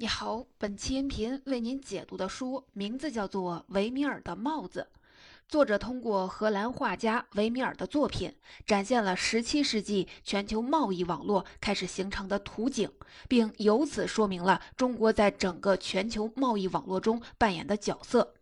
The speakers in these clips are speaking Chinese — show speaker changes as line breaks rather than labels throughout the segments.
你好，本期音频为您解读的书名字叫做《维米尔的帽子》，作者通过荷兰画家维米尔的作品，展现了17世纪全球贸易网络开始形成的图景，并由此说明了中国在整个全球贸易网络中扮演的角色。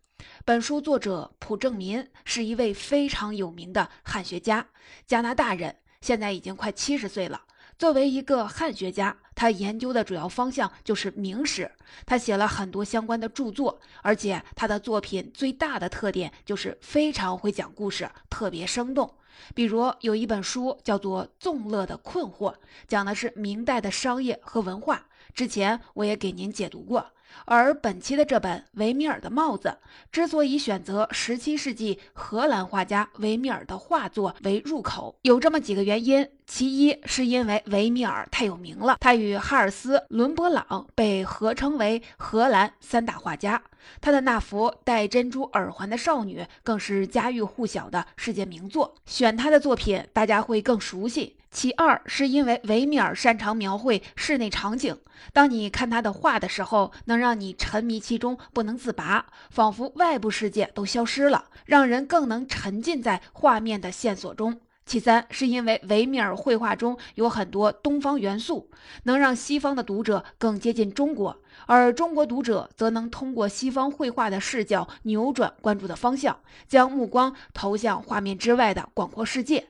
本书作者朴正民是一位非常有名的汉学家，加拿大人，现在已经快七十岁了。作为一个汉学家，他研究的主要方向就是明史。他写了很多相关的著作，而且他的作品最大的特点就是非常会讲故事，特别生动。比如有一本书叫做《纵乐的困惑》，讲的是明代的商业和文化。之前我也给您解读过。而本期的这本《维米尔的帽子》之所以选择17世纪荷兰画家维米尔的画作为入口，有这么几个原因。其一是因为维米尔太有名了，他与哈尔斯、伦勃朗被合称为荷兰三大画家。他的那幅戴珍珠耳环的少女更是家喻户晓的世界名作，选他的作品大家会更熟悉。其二是因为维米尔擅长描绘室内场景，当你看他的画的时候，能让你沉迷其中不能自拔，仿佛外部世界都消失了，让人更能沉浸在画面的线索中。其三是因为维米尔绘画中有很多东方元素，能让西方的读者更接近中国，而中国读者则能通过西方绘画的视角扭转关注的方向，将目光投向画面之外的广阔世界。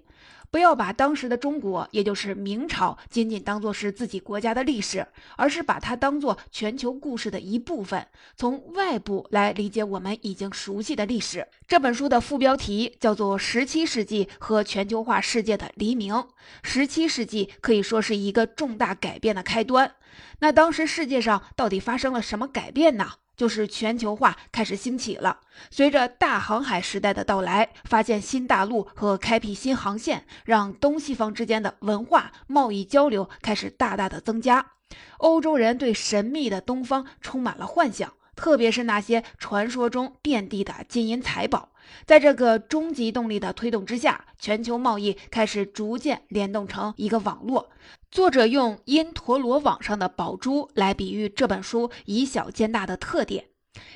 不要把当时的中国，也就是明朝，仅仅当作是自己国家的历史，而是把它当作全球故事的一部分，从外部来理解我们已经熟悉的历史。这本书的副标题叫做《十七世纪和全球化世界的黎明》。十七世纪可以说是一个重大改变的开端。那当时世界上到底发生了什么改变呢？就是全球化开始兴起了。随着大航海时代的到来，发现新大陆和开辟新航线，让东西方之间的文化贸易交流开始大大的增加。欧洲人对神秘的东方充满了幻想。特别是那些传说中遍地的金银财宝，在这个终极动力的推动之下，全球贸易开始逐渐联动成一个网络。作者用因陀罗网上的宝珠来比喻这本书以小见大的特点。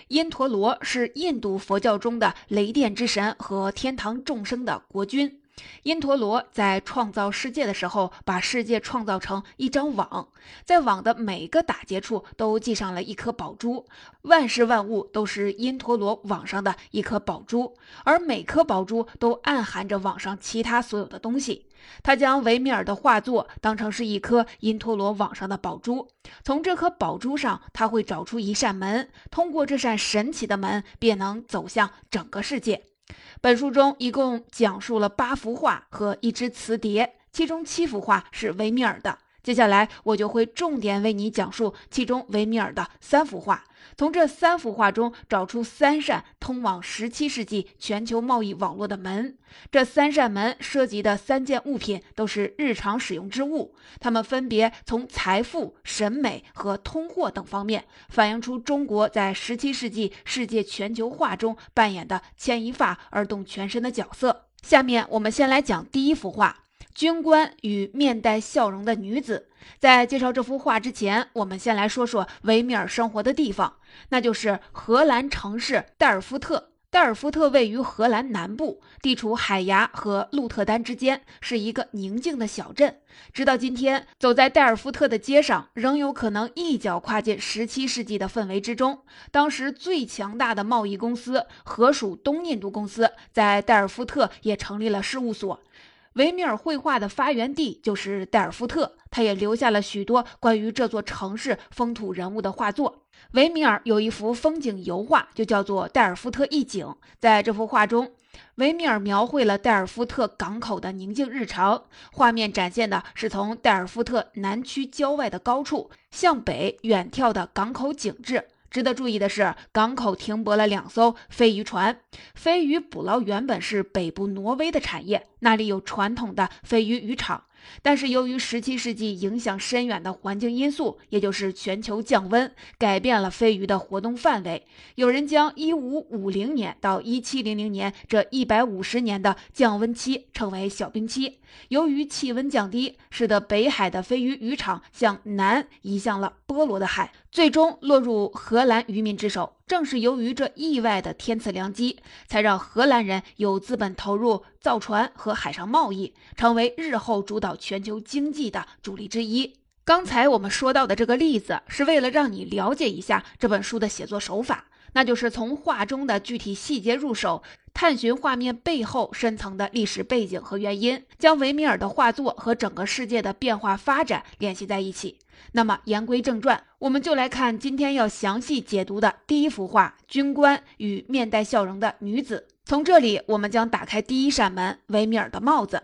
因陀罗是印度佛教中的雷电之神和天堂众生的国君。因陀罗在创造世界的时候，把世界创造成一张网，在网的每个打结处都系上了一颗宝珠，万事万物都是因陀罗网上的一颗宝珠，而每颗宝珠都暗含着网上其他所有的东西。他将维米尔的画作当成是一颗因陀罗网上的宝珠，从这颗宝珠上，他会找出一扇门，通过这扇神奇的门，便能走向整个世界。本书中一共讲述了八幅画和一只瓷碟，其中七幅画是维米尔的。接下来我就会重点为你讲述其中维米尔的三幅画，从这三幅画中找出三扇通往十七世纪全球贸易网络的门。这三扇门涉及的三件物品都是日常使用之物，它们分别从财富、审美和通货等方面反映出中国在十七世纪世界全球化中扮演的牵一发而动全身的角色。下面我们先来讲第一幅画。军官与面带笑容的女子。在介绍这幅画之前，我们先来说说维米尔生活的地方，那就是荷兰城市代尔夫特。代尔夫特位于荷兰南部，地处海牙和鹿特丹之间，是一个宁静的小镇。直到今天，走在代尔夫特的街上，仍有可能一脚跨进17世纪的氛围之中。当时最强大的贸易公司——荷属东印度公司，在代尔夫特也成立了事务所。维米尔绘画的发源地就是代尔夫特，他也留下了许多关于这座城市风土人物的画作。维米尔有一幅风景油画，就叫做《代尔夫特一景》。在这幅画中，维米尔描绘了代尔夫特港口的宁静日常，画面展现的是从代尔夫特南区郊外的高处向北远眺的港口景致。值得注意的是，港口停泊了两艘飞鱼船。飞鱼捕捞原本是北部挪威的产业，那里有传统的飞鱼渔场。但是由于17世纪影响深远的环境因素，也就是全球降温，改变了飞鱼的活动范围。有人将1550年到1700年这一百五十年的降温期称为小冰期。由于气温降低，使得北海的飞鱼渔场向南移向了波罗的海。最终落入荷兰渔民之手。正是由于这意外的天赐良机，才让荷兰人有资本投入造船和海上贸易，成为日后主导全球经济的主力之一。刚才我们说到的这个例子，是为了让你了解一下这本书的写作手法，那就是从画中的具体细节入手。探寻画面背后深层的历史背景和原因，将维米尔的画作和整个世界的变化发展联系在一起。那么言归正传，我们就来看今天要详细解读的第一幅画《军官与面带笑容的女子》。从这里，我们将打开第一扇门——维米尔的帽子。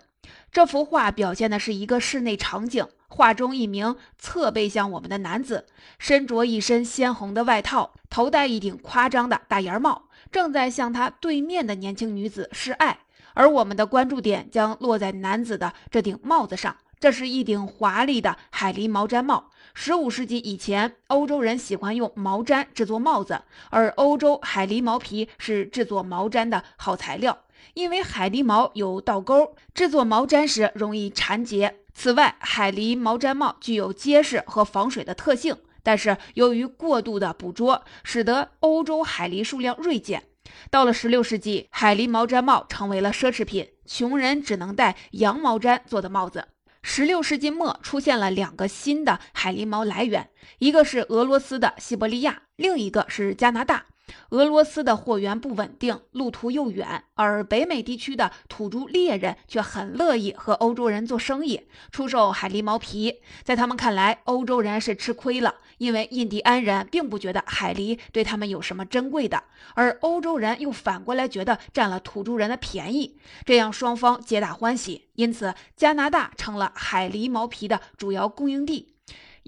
这幅画表现的是一个室内场景，画中一名侧背向我们的男子，身着一身鲜红的外套，头戴一顶夸张的大檐帽。正在向他对面的年轻女子示爱，而我们的关注点将落在男子的这顶帽子上。这是一顶华丽的海狸毛毡帽。十五世纪以前，欧洲人喜欢用毛毡制作帽子，而欧洲海狸毛皮是制作毛毡的好材料。因为海狸毛有倒钩，制作毛毡时容易缠结。此外，海狸毛毡帽具有结实和防水的特性。但是由于过度的捕捉，使得欧洲海狸数量锐减。到了16世纪，海狸毛毡帽成为了奢侈品，穷人只能戴羊毛毡做的帽子。16世纪末，出现了两个新的海狸毛来源，一个是俄罗斯的西伯利亚，另一个是加拿大。俄罗斯的货源不稳定，路途又远，而北美地区的土著猎人却很乐意和欧洲人做生意，出售海狸毛皮。在他们看来，欧洲人是吃亏了，因为印第安人并不觉得海狸对他们有什么珍贵的，而欧洲人又反过来觉得占了土著人的便宜，这样双方皆大欢喜。因此，加拿大成了海狸毛皮的主要供应地。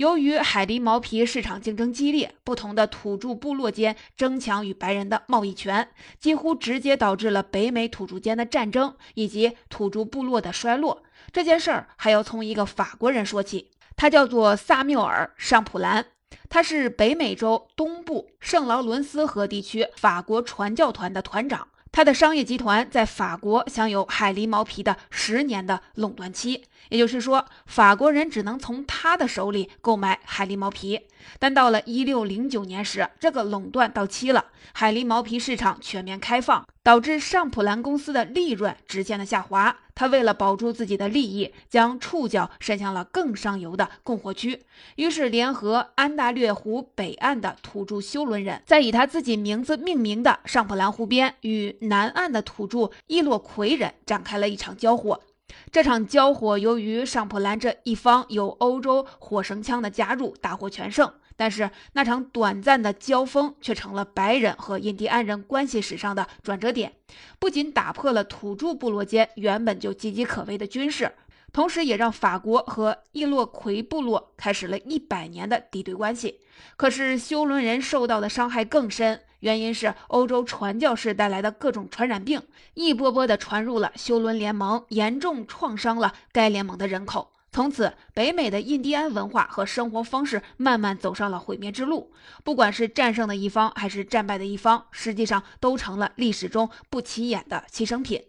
由于海狸毛皮市场竞争激烈，不同的土著部落间争抢与白人的贸易权，几乎直接导致了北美土著间的战争以及土著部落的衰落。这件事儿还要从一个法国人说起，他叫做萨缪尔·尚普兰，他是北美洲东部圣劳伦斯河地区法国传教团的团长。他的商业集团在法国享有海狸毛皮的十年的垄断期，也就是说，法国人只能从他的手里购买海狸毛皮。但到了一六零九年时，这个垄断到期了，海狸毛皮市场全面开放，导致尚普兰公司的利润直线的下滑。他为了保住自己的利益，将触角伸向了更上游的供货区，于是联合安大略湖北岸的土著修伦人，在以他自己名字命名的尚普兰湖边，与南岸的土著伊洛魁人展开了一场交火。这场交火由于尚普兰这一方有欧洲火绳枪的加入，大获全胜。但是那场短暂的交锋却成了白人和印第安人关系史上的转折点，不仅打破了土著部落间原本就岌岌可危的军事，同时也让法国和伊洛魁部落开始了一百年的敌对关系。可是修伦人受到的伤害更深，原因是欧洲传教士带来的各种传染病，一波波的传入了休伦联盟，严重创伤了该联盟的人口。从此，北美的印第安文化和生活方式慢慢走上了毁灭之路。不管是战胜的一方还是战败的一方，实际上都成了历史中不起眼的牺牲品。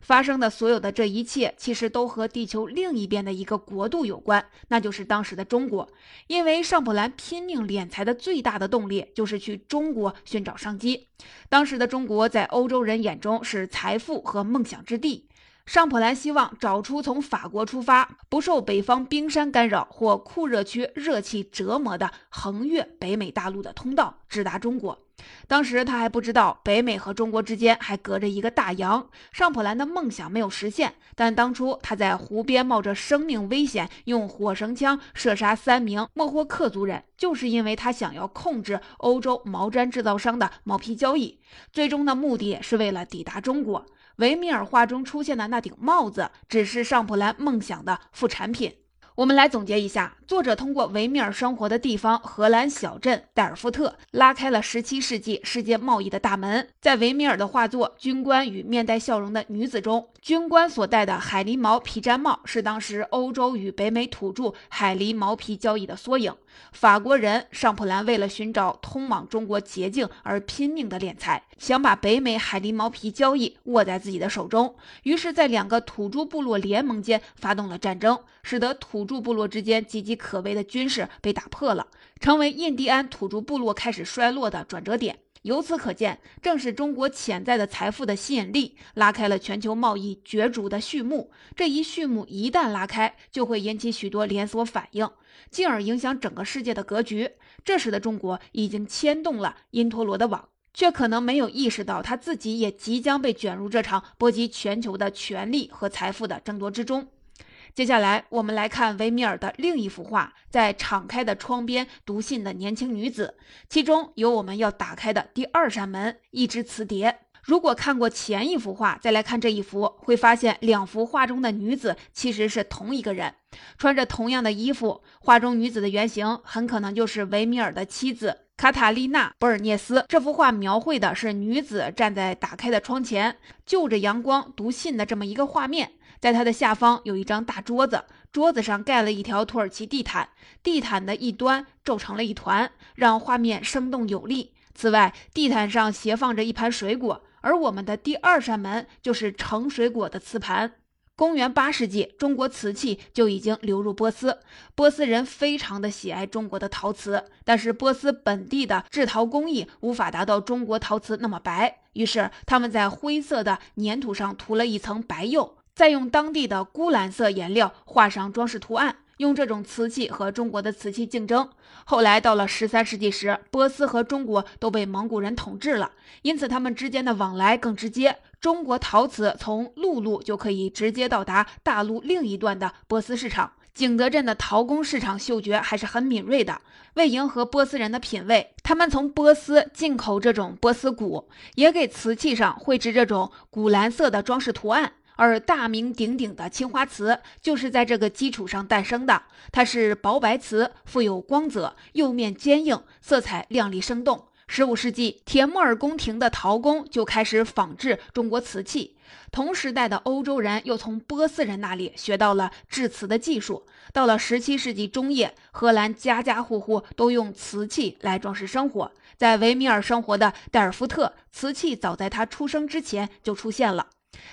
发生的所有的这一切，其实都和地球另一边的一个国度有关，那就是当时的中国。因为尚普兰拼命敛财的最大的动力，就是去中国寻找商机。当时的中国在欧洲人眼中是财富和梦想之地。尚普兰希望找出从法国出发、不受北方冰山干扰或酷热区热气折磨的横越北美大陆的通道，直达中国。当时他还不知道北美和中国之间还隔着一个大洋。尚普兰的梦想没有实现，但当初他在湖边冒着生命危险，用火绳枪射杀三名莫霍克族人，就是因为他想要控制欧洲毛毡制造商的毛皮交易，最终的目的是为了抵达中国。维米尔画中出现的那顶帽子，只是尚普兰梦想的副产品。我们来总结一下。作者通过维米尔生活的地方荷兰小镇代尔夫特，拉开了十七世纪世界贸易的大门。在维米尔的画作《军官与面带笑容的女子》中，军官所戴的海狸毛皮毡帽是当时欧洲与北美土著海狸毛皮交易的缩影。法国人尚普兰为了寻找通往中国捷径而拼命的敛财，想把北美海狸毛皮交易握在自己的手中。于是，在两个土著部落联盟间发动了战争，使得土著部落之间岌岌可危的军事被打破了，成为印第安土著部落开始衰落的转折点。由此可见，正是中国潜在的财富的吸引力拉开了全球贸易角逐的序幕。这一序幕一旦拉开，就会引起许多连锁反应，进而影响整个世界的格局。这时的中国已经牵动了因陀罗的网，却可能没有意识到他自己也即将被卷入这场波及全球的权力和财富的争夺之中。接下来，我们来看维米尔的另一幅画，在敞开的窗边读信的年轻女子，其中有我们要打开的第二扇门——一只磁碟。如果看过前一幅画，再来看这一幅，会发现两幅画中的女子其实是同一个人，穿着同样的衣服。画中女子的原型很可能就是维米尔的妻子卡塔丽娜·博尔涅斯。这幅画描绘的是女子站在打开的窗前，就着阳光读信的这么一个画面。在它的下方有一张大桌子，桌子上盖了一条土耳其地毯，地毯的一端皱成了一团，让画面生动有力。此外，地毯上斜放着一盘水果，而我们的第二扇门就是盛水果的瓷盘。公元八世纪，中国瓷器就已经流入波斯，波斯人非常的喜爱中国的陶瓷，但是波斯本地的制陶工艺无法达到中国陶瓷那么白，于是他们在灰色的粘土上涂了一层白釉。再用当地的钴蓝色颜料画上装饰图案，用这种瓷器和中国的瓷器竞争。后来到了十三世纪时，波斯和中国都被蒙古人统治了，因此他们之间的往来更直接。中国陶瓷从陆路就可以直接到达大陆另一端的波斯市场。景德镇的陶工市场嗅觉还是很敏锐的，为迎合波斯人的品味，他们从波斯进口这种波斯鼓，也给瓷器上绘制这种钴蓝色的装饰图案。而大名鼎鼎的青花瓷就是在这个基础上诞生的。它是薄白瓷，富有光泽，釉面坚硬，色彩亮丽生动。十五世纪，铁木尔宫廷的陶工就开始仿制中国瓷器。同时代的欧洲人又从波斯人那里学到了制瓷的技术。到了十七世纪中叶，荷兰家家户户都用瓷器来装饰生活。在维米尔生活的代尔夫特，瓷器早在他出生之前就出现了。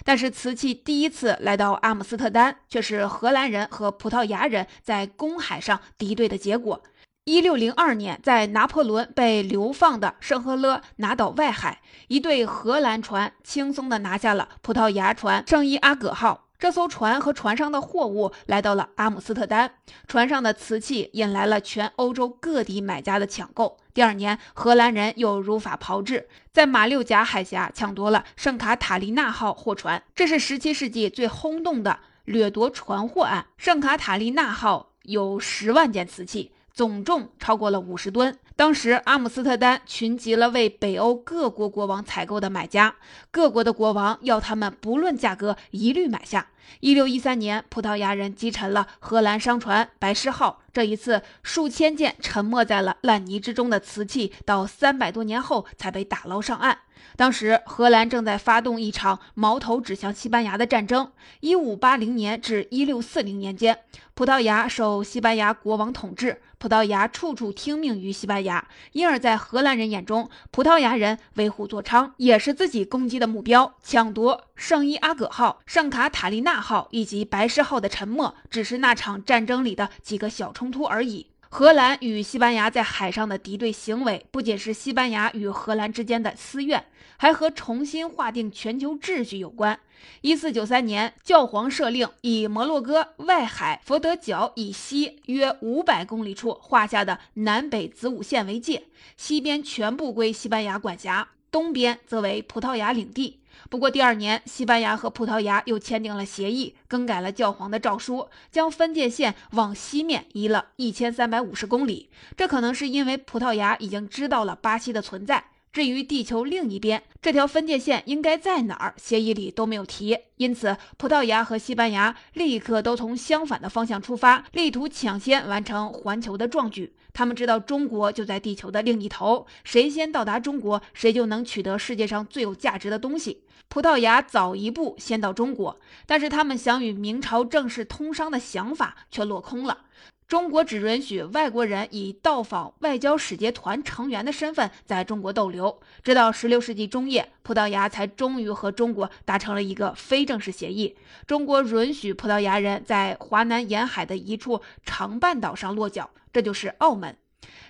但是瓷器第一次来到阿姆斯特丹，却是荷兰人和葡萄牙人在公海上敌对的结果。一六零二年，在拿破仑被流放的圣赫勒拿岛外海，一队荷兰船轻松地拿下了葡萄牙船圣伊阿葛号。这艘船和船上的货物来到了阿姆斯特丹，船上的瓷器引来了全欧洲各地买家的抢购。第二年，荷兰人又如法炮制，在马六甲海峡抢夺了圣卡塔琳娜号货船，这是17世纪最轰动的掠夺船货案。圣卡塔琳娜号有十万件瓷器。总重超过了五十吨。当时阿姆斯特丹群集了为北欧各国国王采购的买家，各国的国王要他们不论价格一律买下。一六一三年，葡萄牙人击沉了荷兰商船白狮号。这一次，数千件沉没在了烂泥之中的瓷器，到三百多年后才被打捞上岸。当时，荷兰正在发动一场矛头指向西班牙的战争。一五八零年至一六四零年间，葡萄牙受西班牙国王统治，葡萄牙处处听命于西班牙，因而，在荷兰人眼中，葡萄牙人为虎作伥，也是自己攻击的目标。抢夺圣伊阿葛号、圣卡塔丽娜号以及白狮号的沉没，只是那场战争里的几个小冲突而已。荷兰与西班牙在海上的敌对行为，不仅是西班牙与荷兰之间的私怨，还和重新划定全球秩序有关。一四九三年，教皇设令以摩洛哥外海佛得角以西约五百公里处划下的南北子午线为界，西边全部归西班牙管辖，东边则为葡萄牙领地。不过第二年，西班牙和葡萄牙又签订了协议，更改了教皇的诏书，将分界线往西面移了一千三百五十公里。这可能是因为葡萄牙已经知道了巴西的存在。至于地球另一边这条分界线应该在哪儿，协议里都没有提。因此，葡萄牙和西班牙立刻都从相反的方向出发，力图抢先完成环球的壮举。他们知道中国就在地球的另一头，谁先到达中国，谁就能取得世界上最有价值的东西。葡萄牙早一步先到中国，但是他们想与明朝正式通商的想法却落空了。中国只允许外国人以到访外交使节团成员的身份在中国逗留。直到16世纪中叶，葡萄牙才终于和中国达成了一个非正式协议，中国允许葡萄牙人在华南沿海的一处长半岛上落脚，这就是澳门。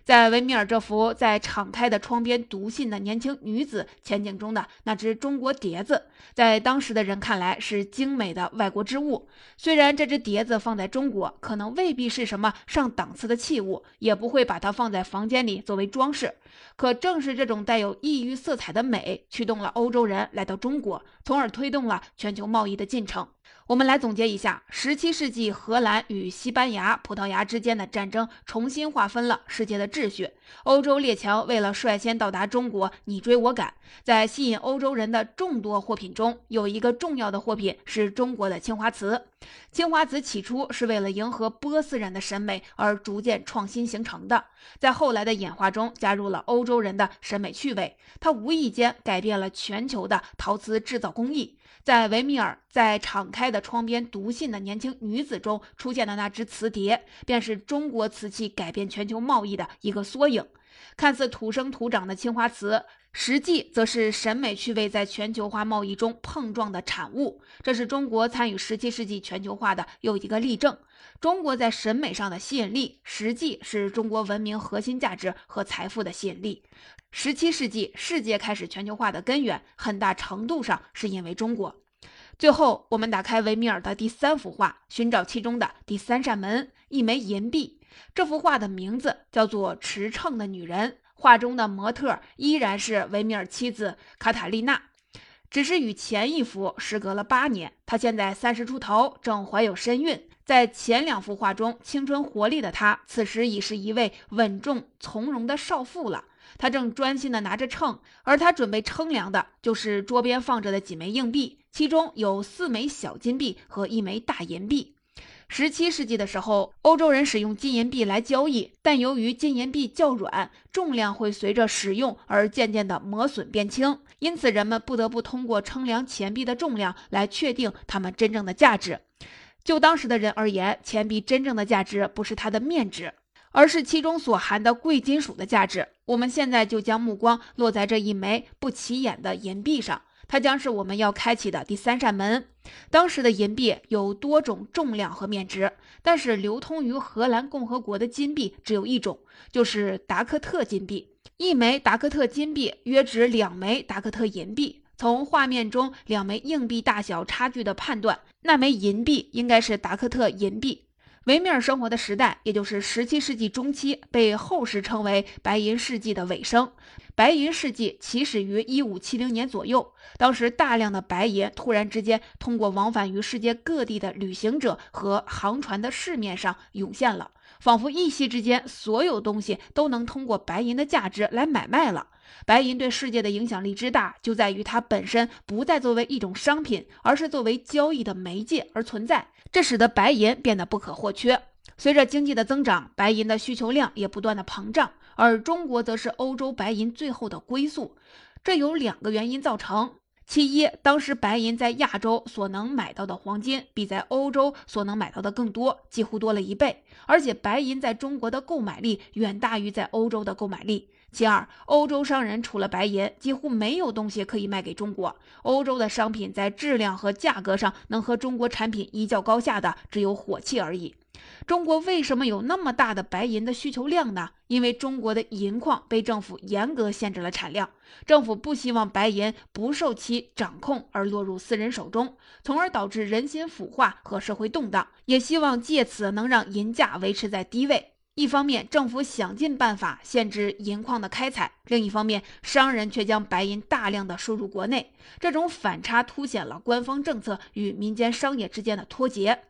在维米尔这幅在敞开的窗边读信的年轻女子前景中的那只中国碟子，在当时的人看来是精美的外国之物。虽然这只碟子放在中国可能未必是什么上档次的器物，也不会把它放在房间里作为装饰，可正是这种带有异域色彩的美，驱动了欧洲人来到中国，从而推动了全球贸易的进程。我们来总结一下，17世纪荷兰与西班牙、葡萄牙之间的战争重新划分了世界的秩序。欧洲列强为了率先到达中国，你追我赶。在吸引欧洲人的众多货品中，有一个重要的货品是中国的青花瓷。青花瓷起初是为了迎合波斯人的审美而逐渐创新形成的，在后来的演化中加入了欧洲人的审美趣味，它无意间改变了全球的陶瓷制造工艺。在维米尔在敞开的窗边读信的年轻女子中出现的那只瓷碟，便是中国瓷器改变全球贸易的一个缩影。看似土生土长的青花瓷，实际则是审美趣味在全球化贸易中碰撞的产物。这是中国参与十七世纪全球化的又一个例证。中国在审美上的吸引力，实际是中国文明核心价值和财富的吸引力。十七世纪，世界开始全球化的根源，很大程度上是因为中国。最后，我们打开维米尔的第三幅画，寻找其中的第三扇门——一枚银币。这幅画的名字叫做《驰骋的女人》，画中的模特依然是维米尔妻子卡塔丽娜，只是与前一幅时隔了八年。她现在三十出头，正怀有身孕。在前两幅画中，青春活力的她，此时已是一位稳重从容的少妇了。她正专心地拿着秤，而她准备称量的就是桌边放着的几枚硬币，其中有四枚小金币和一枚大银币。十七世纪的时候，欧洲人使用金银币来交易，但由于金银币较软，重量会随着使用而渐渐地磨损变轻，因此人们不得不通过称量钱币的重量来确定它们真正的价值。就当时的人而言，钱币真正的价值不是它的面值。而是其中所含的贵金属的价值。我们现在就将目光落在这一枚不起眼的银币上，它将是我们要开启的第三扇门。当时的银币有多种重量和面值，但是流通于荷兰共和国的金币只有一种，就是达克特金币。一枚达克特金币约值两枚达克特银币。从画面中两枚硬币大小差距的判断，那枚银币应该是达克特银币。维米尔生活的时代，也就是17世纪中期，被后世称为白银世纪的尾声。白银世纪起始于1570年左右，当时大量的白银突然之间通过往返于世界各地的旅行者和航船的市面上涌现了，仿佛一夕之间，所有东西都能通过白银的价值来买卖了。白银对世界的影响力之大，就在于它本身不再作为一种商品，而是作为交易的媒介而存在。这使得白银变得不可或缺。随着经济的增长，白银的需求量也不断的膨胀，而中国则是欧洲白银最后的归宿。这有两个原因造成：其一，当时白银在亚洲所能买到的黄金比在欧洲所能买到的更多，几乎多了一倍，而且白银在中国的购买力远大于在欧洲的购买力。其二，欧洲商人除了白银，几乎没有东西可以卖给中国。欧洲的商品在质量和价格上能和中国产品一较高下的，只有火器而已。中国为什么有那么大的白银的需求量呢？因为中国的银矿被政府严格限制了产量，政府不希望白银不受其掌控而落入私人手中，从而导致人心腐化和社会动荡，也希望借此能让银价维持在低位。一方面，政府想尽办法限制银矿的开采；另一方面，商人却将白银大量的输入国内。这种反差凸显了官方政策与民间商业之间的脱节。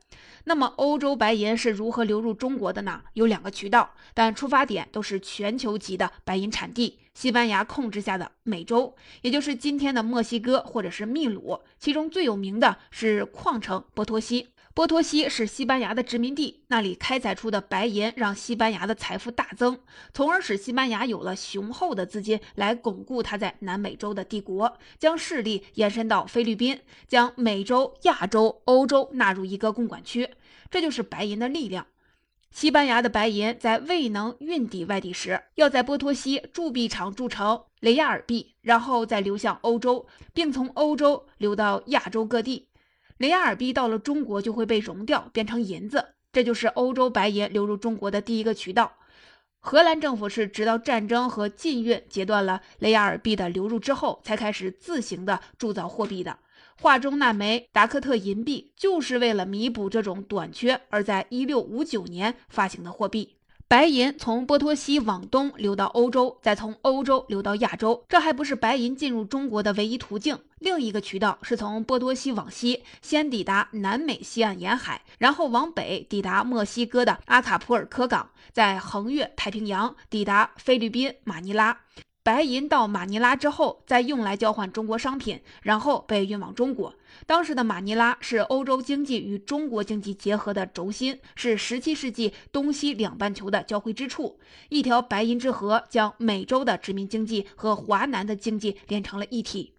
那么，欧洲白银是如何流入中国的呢？有两个渠道，但出发点都是全球级的白银产地——西班牙控制下的美洲，也就是今天的墨西哥或者是秘鲁。其中最有名的是矿城波托西。波托西是西班牙的殖民地，那里开采出的白银让西班牙的财富大增，从而使西班牙有了雄厚的资金来巩固它在南美洲的帝国，将势力延伸到菲律宾，将美洲、亚洲、欧洲纳入一个共管区。这就是白银的力量。西班牙的白银在未能运抵外地时，要在波托西铸币厂铸成雷亚尔币，然后再流向欧洲，并从欧洲流到亚洲各地。雷亚尔币到了中国就会被熔掉，变成银子，这就是欧洲白银流入中国的第一个渠道。荷兰政府是直到战争和禁运截断了雷亚尔币的流入之后，才开始自行的铸造货币的。画中那枚达克特银币，就是为了弥补这种短缺而在1659年发行的货币。白银从波托西往东流到欧洲，再从欧洲流到亚洲，这还不是白银进入中国的唯一途径。另一个渠道是从波多西往西，先抵达南美西岸沿海，然后往北抵达墨西哥的阿卡普尔科港，再横越太平洋抵达菲律宾马尼拉。白银到马尼拉之后，再用来交换中国商品，然后被运往中国。当时的马尼拉是欧洲经济与中国经济结合的轴心，是17世纪东西两半球的交汇之处。一条白银之河将美洲的殖民经济和华南的经济连成了一体。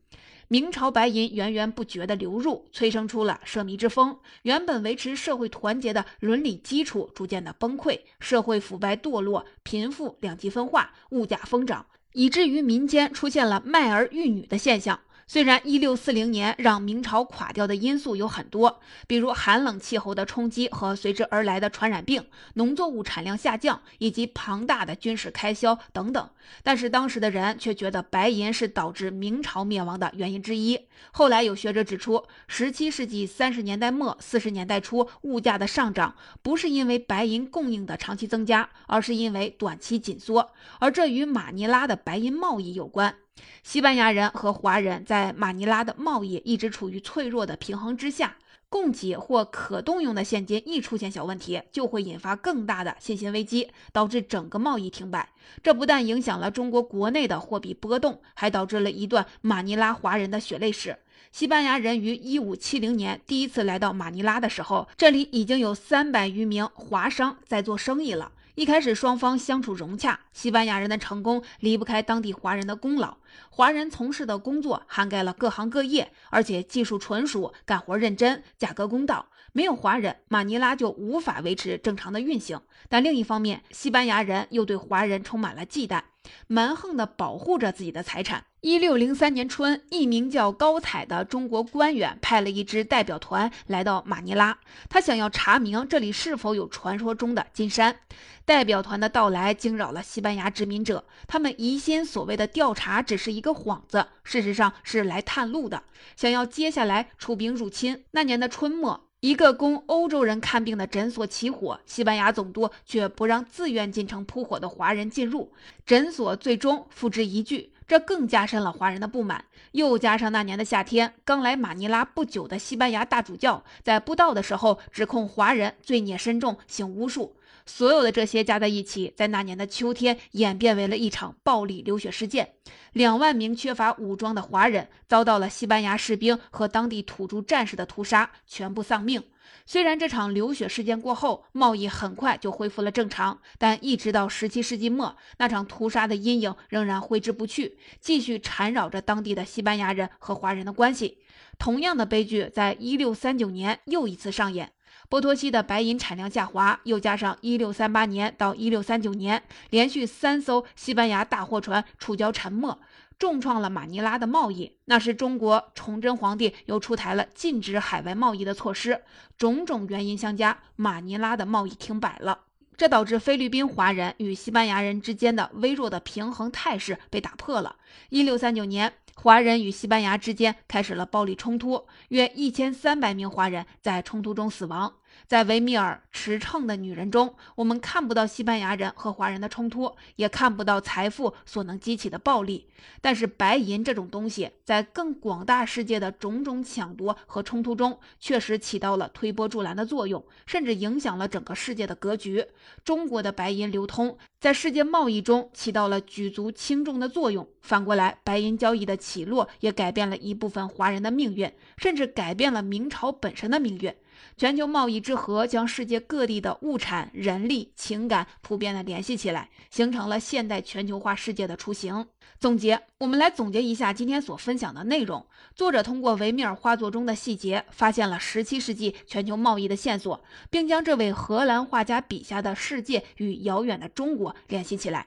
明朝白银源源不绝的流入，催生出了奢靡之风。原本维持社会团结的伦理基础逐渐的崩溃，社会腐败堕落，贫富两极分化，物价疯涨。以至于民间出现了卖儿育女的现象。虽然一六四零年让明朝垮掉的因素有很多，比如寒冷气候的冲击和随之而来的传染病、农作物产量下降以及庞大的军事开销等等，但是当时的人却觉得白银是导致明朝灭亡的原因之一。后来有学者指出，十七世纪三十年代末四十年代初物价的上涨不是因为白银供应的长期增加，而是因为短期紧缩，而这与马尼拉的白银贸易有关。西班牙人和华人在马尼拉的贸易一直处于脆弱的平衡之下，供给或可动用的现金一出现小问题，就会引发更大的信心危机，导致整个贸易停摆。这不但影响了中国国内的货币波动，还导致了一段马尼拉华人的血泪史。西班牙人于1570年第一次来到马尼拉的时候，这里已经有三百余名华商在做生意了。一开始双方相处融洽，西班牙人的成功离不开当地华人的功劳。华人从事的工作涵盖了各行各业，而且技术纯熟，干活认真，价格公道。没有华人，马尼拉就无法维持正常的运行。但另一方面，西班牙人又对华人充满了忌惮，蛮横地保护着自己的财产。一六零三年春，一名叫高彩的中国官员派了一支代表团来到马尼拉，他想要查明这里是否有传说中的金山。代表团的到来惊扰了西班牙殖民者，他们疑心所谓的调查只是一个幌子，事实上是来探路的，想要接下来出兵入侵。那年的春末。一个供欧洲人看病的诊所起火，西班牙总督却不让自愿进城扑火的华人进入，诊所最终付之一炬，这更加深了华人的不满。又加上那年的夏天，刚来马尼拉不久的西班牙大主教在布道的时候指控华人罪孽深重，行巫术。所有的这些加在一起，在那年的秋天演变为了一场暴力流血事件。两万名缺乏武装的华人遭到了西班牙士兵和当地土著战士的屠杀，全部丧命。虽然这场流血事件过后，贸易很快就恢复了正常，但一直到十七世纪末，那场屠杀的阴影仍然挥之不去，继续缠绕着当地的西班牙人和华人的关系。同样的悲剧在一六三九年又一次上演。波托西的白银产量下滑，又加上1638年到1639年连续三艘西班牙大货船触礁沉没，重创了马尼拉的贸易。那时，中国崇祯皇帝又出台了禁止海外贸易的措施，种种原因相加，马尼拉的贸易停摆了。这导致菲律宾华人与西班牙人之间的微弱的平衡态势被打破了。1639年。华人与西班牙之间开始了暴力冲突，约一千三百名华人在冲突中死亡。在维米尔驰骋的女人中，我们看不到西班牙人和华人的冲突，也看不到财富所能激起的暴力。但是，白银这种东西，在更广大世界的种种抢夺和冲突中，确实起到了推波助澜的作用，甚至影响了整个世界的格局。中国的白银流通，在世界贸易中起到了举足轻重的作用。反过来，白银交易的起落，也改变了一部分华人的命运，甚至改变了明朝本身的命运。全球贸易之河将世界各地的物产、人力、情感普遍的联系起来，形成了现代全球化世界的雏形。总结，我们来总结一下今天所分享的内容。作者通过维米尔画作中的细节，发现了17世纪全球贸易的线索，并将这位荷兰画家笔下的世界与遥远的中国联系起来。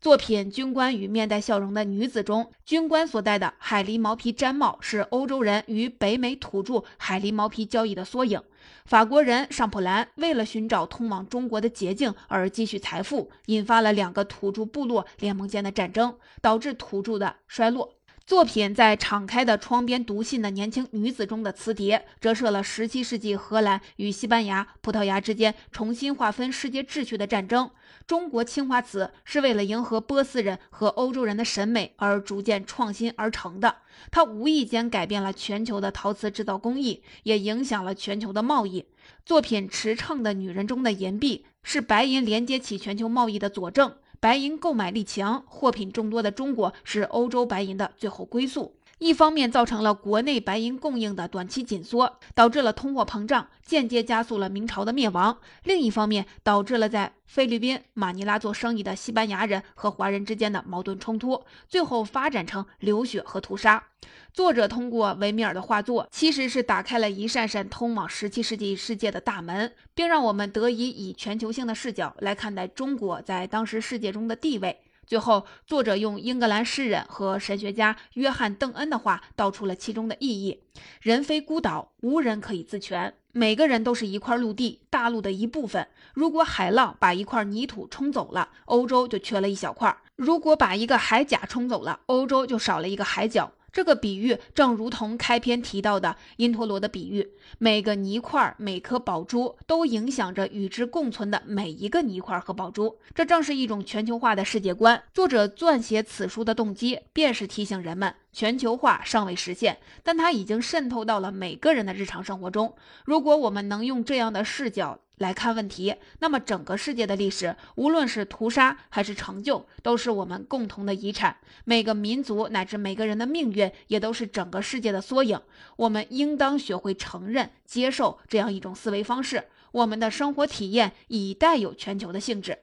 作品《军官与面带笑容的女子》中，军官所戴的海狸毛皮毡帽是欧洲人与北美土著海狸毛皮交易的缩影。法国人尚普兰为了寻找通往中国的捷径而积蓄财富，引发了两个土著部落联盟间的战争，导致土著的衰落。作品在敞开的窗边读信的年轻女子中的磁碟，折射了17世纪荷兰与西班牙、葡萄牙之间重新划分世界秩序的战争。中国青花瓷是为了迎合波斯人和欧洲人的审美而逐渐创新而成的，它无意间改变了全球的陶瓷制造工艺，也影响了全球的贸易。作品《驰骋的女人》中的银币是白银连接起全球贸易的佐证。白银购买力强、货品众多的中国是欧洲白银的最后归宿。一方面造成了国内白银供应的短期紧缩，导致了通货膨胀，间接加速了明朝的灭亡；另一方面导致了在菲律宾马尼拉做生意的西班牙人和华人之间的矛盾冲突，最后发展成流血和屠杀。作者通过维米尔的画作，其实是打开了一扇扇通往17世纪世界的大门，并让我们得以以全球性的视角来看待中国在当时世界中的地位。最后，作者用英格兰诗人和神学家约翰·邓恩的话道出了其中的意义：人非孤岛，无人可以自全。每个人都是一块陆地，大陆的一部分。如果海浪把一块泥土冲走了，欧洲就缺了一小块；如果把一个海甲冲走了，欧洲就少了一个海角。这个比喻正如同开篇提到的因陀罗的比喻，每个泥块、每颗宝珠都影响着与之共存的每一个泥块和宝珠。这正是一种全球化的世界观。作者撰写此书的动机，便是提醒人们，全球化尚未实现，但它已经渗透到了每个人的日常生活中。如果我们能用这样的视角，来看问题，那么整个世界的历史，无论是屠杀还是成就，都是我们共同的遗产。每个民族乃至每个人的命运，也都是整个世界的缩影。我们应当学会承认、接受这样一种思维方式。我们的生活体验已带有全球的性质。